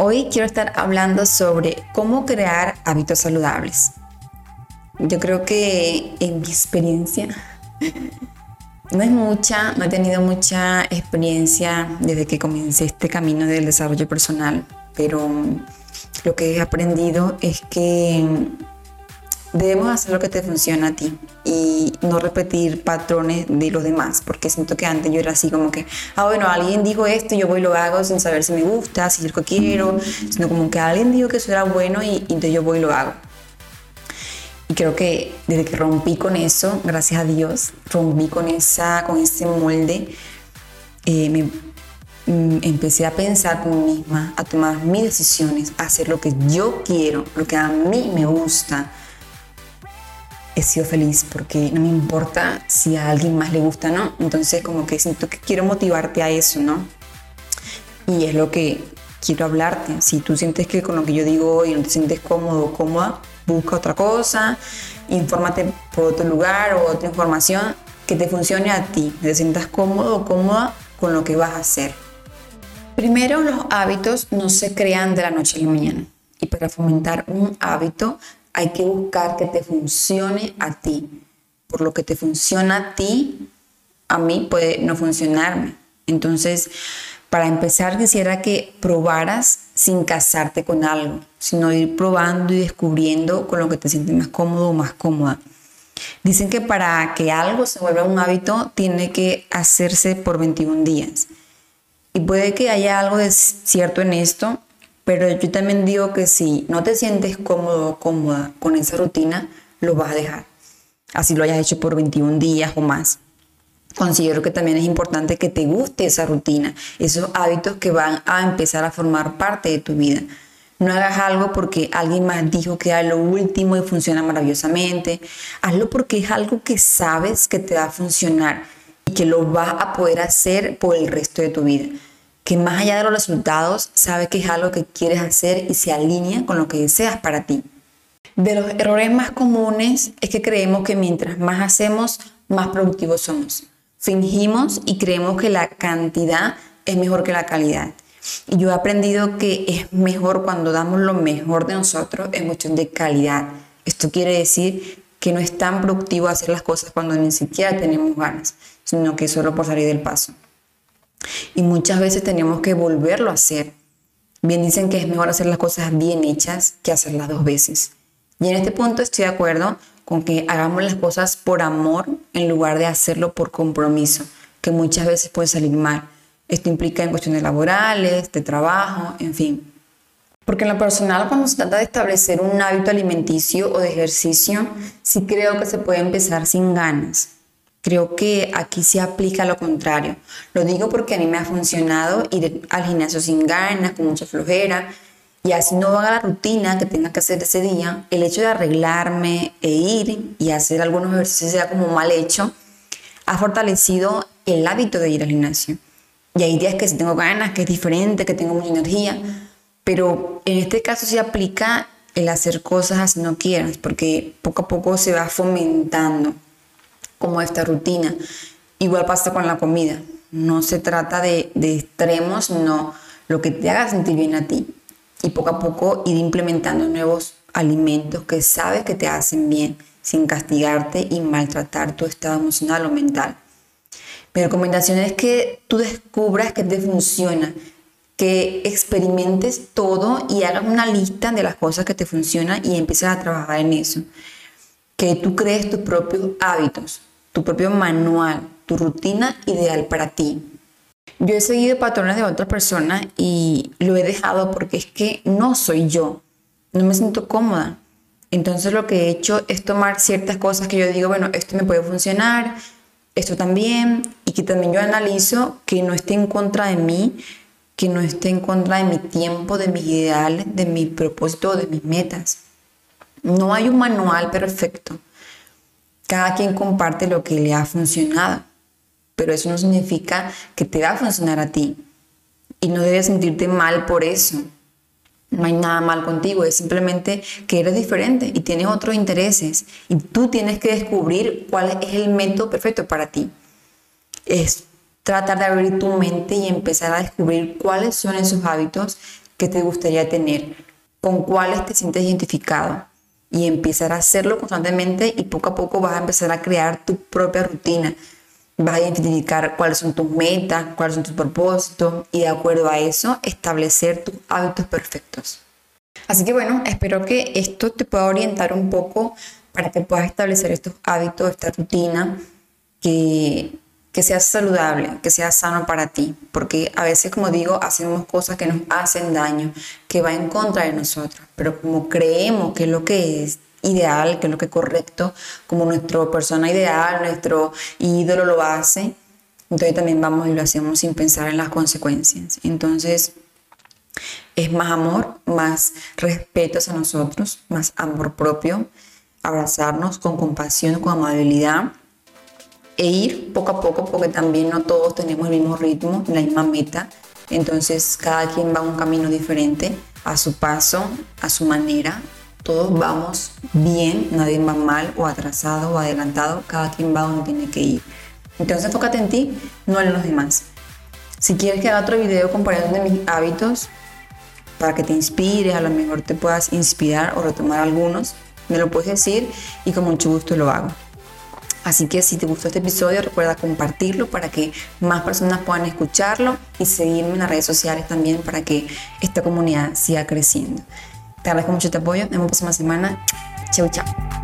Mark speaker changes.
Speaker 1: Hoy quiero estar hablando sobre cómo crear hábitos saludables. Yo creo que en mi experiencia, no es mucha, no he tenido mucha experiencia desde que comencé este camino del desarrollo personal, pero lo que he aprendido es que debemos hacer lo que te funciona a ti y no repetir patrones de los demás, porque siento que antes yo era así como que, ah, bueno, alguien dijo esto, yo voy y lo hago sin saber si me gusta, si es lo que quiero, sino como que alguien dijo que eso era bueno y, entonces yo voy y lo hago. Y creo que desde que rompí con eso, gracias a Dios, rompí con, esa, con ese molde, eh, me, mm, empecé a pensar por mí misma, a tomar mis decisiones, a hacer lo que yo quiero, lo que a mí me gusta, he sido feliz porque no me importa si a alguien más le gusta no. Entonces como que siento que quiero motivarte a eso, ¿no? Y es lo que quiero hablarte. Si tú sientes que con lo que yo digo hoy no te sientes cómodo o cómoda, busca otra cosa, infórmate por otro lugar o otra información que te funcione a ti, te sientas cómodo o cómoda con lo que vas a hacer. Primero, los hábitos no se crean de la noche a la mañana. Y para fomentar un hábito hay que buscar que te funcione a ti. Por lo que te funciona a ti, a mí puede no funcionarme. Entonces, para empezar, quisiera que probaras sin casarte con algo, sino ir probando y descubriendo con lo que te sientes más cómodo o más cómoda. Dicen que para que algo se vuelva un hábito, tiene que hacerse por 21 días. Y puede que haya algo de cierto en esto, pero yo también digo que si no te sientes cómodo o cómoda con esa rutina, lo vas a dejar. Así lo hayas hecho por 21 días o más. Considero que también es importante que te guste esa rutina, esos hábitos que van a empezar a formar parte de tu vida. No hagas algo porque alguien más dijo que era lo último y funciona maravillosamente. Hazlo porque es algo que sabes que te va a funcionar y que lo vas a poder hacer por el resto de tu vida que más allá de los resultados, sabe que es algo que quieres hacer y se alinea con lo que deseas para ti. De los errores más comunes es que creemos que mientras más hacemos, más productivos somos. Fingimos y creemos que la cantidad es mejor que la calidad. Y yo he aprendido que es mejor cuando damos lo mejor de nosotros en cuestión de calidad. Esto quiere decir que no es tan productivo hacer las cosas cuando ni siquiera tenemos ganas, sino que solo por salir del paso. Y muchas veces tenemos que volverlo a hacer. Bien dicen que es mejor hacer las cosas bien hechas que hacerlas dos veces. Y en este punto estoy de acuerdo con que hagamos las cosas por amor en lugar de hacerlo por compromiso, que muchas veces puede salir mal. Esto implica en cuestiones laborales, de trabajo, en fin. Porque en lo personal, cuando se trata de establecer un hábito alimenticio o de ejercicio, sí creo que se puede empezar sin ganas. Creo que aquí se aplica lo contrario. Lo digo porque a mí me ha funcionado ir al gimnasio sin ganas, con mucha flojera, y así no haga la rutina que tenga que hacer ese día. El hecho de arreglarme e ir y hacer algunos ejercicios sea como mal hecho, ha fortalecido el hábito de ir al gimnasio. Y hay días que si tengo ganas, que es diferente, que tengo mucha energía, pero en este caso se aplica el hacer cosas así no quieras, porque poco a poco se va fomentando como esta rutina. Igual pasa con la comida. No se trata de, extremos, no lo que te haga sentir bien a ti. Y poco a poco ir implementando nuevos alimentos que sabes que te hacen bien, sin castigarte y maltratar tu estado emocional o mental. Mi recomendación es que tú descubras que te funciona que experimentes todo y hagas una lista de las cosas que te funcionan y empieces a trabajar en eso. Que tú crees tus propios hábitos, tu propio manual, tu rutina ideal para ti. Yo he seguido patrones de otras personas y lo he dejado porque es que no soy yo, no me siento cómoda. Entonces lo que he hecho es tomar ciertas cosas que yo digo, bueno, esto me puede funcionar, esto también, y que también yo analizo que no esté en contra de mí, que no esté en contra de mi tiempo, de mis ideales, de mi propósito, de mis metas. No hay un manual perfecto. Cada quien comparte lo que le ha funcionado, pero eso no significa que te va a funcionar a ti. Y no debes sentirte mal por eso. No hay nada mal contigo, es simplemente que eres diferente y tienes otros intereses y tú tienes que descubrir cuál es el método perfecto para ti. Es tratar de abrir tu mente y empezar a descubrir cuáles son esos hábitos que te gustaría tener, con cuáles te sientes identificado y empezar a hacerlo constantemente y poco a poco vas a empezar a crear tu propia rutina. Vas a identificar cuáles son tus metas, cuáles son tus propósitos y de acuerdo a eso establecer tus hábitos perfectos. Así que bueno, espero que esto te pueda orientar un poco para que puedas establecer estos hábitos, esta rutina que que sea saludable, que sea sano para ti, porque a veces, como digo, hacemos cosas que nos hacen daño, que va en contra de nosotros, pero como creemos que es lo que es ideal, que es lo que es correcto, como nuestra persona ideal, nuestro ídolo lo hace, entonces también vamos y lo hacemos sin pensar en las consecuencias. Entonces, es más amor, más respeto hacia nosotros, más amor propio, abrazarnos con compasión, con amabilidad e ir poco a poco porque también no todos tenemos el mismo ritmo, la misma meta. Entonces cada quien va un camino diferente, a su paso, a su manera. Todos vamos bien, nadie va mal o atrasado o adelantado, cada quien va donde tiene que ir. Entonces enfócate en ti, no en los demás. Si quieres que haga otro video comparando mis hábitos para que te inspires, a lo mejor te puedas inspirar o retomar algunos, me lo puedes decir y con mucho gusto lo hago. Así que si te gustó este episodio, recuerda compartirlo para que más personas puedan escucharlo y seguirme en las redes sociales también para que esta comunidad siga creciendo. Te agradezco mucho tu apoyo. Nos vemos la próxima semana. Chau, chao.